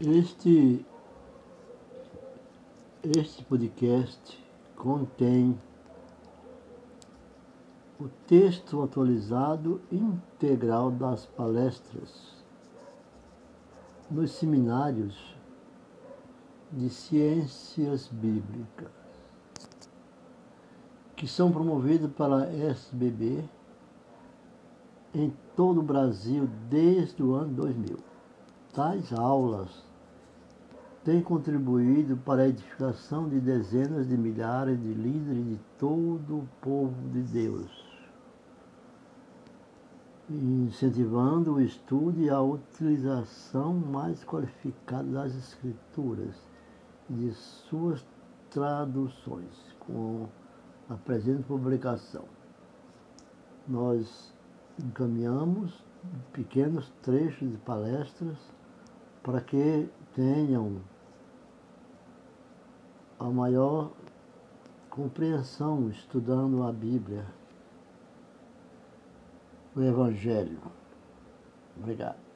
Este, este podcast contém o texto atualizado integral das palestras nos seminários de ciências bíblicas que são promovidos pela SBB em todo o Brasil desde o ano 2000. Tais aulas tem contribuído para a edificação de dezenas de milhares de líderes de todo o povo de Deus, incentivando o estudo e a utilização mais qualificada das Escrituras e de suas traduções, com a presente publicação. Nós encaminhamos pequenos trechos de palestras para que tenham a maior compreensão estudando a Bíblia, o Evangelho. Obrigado.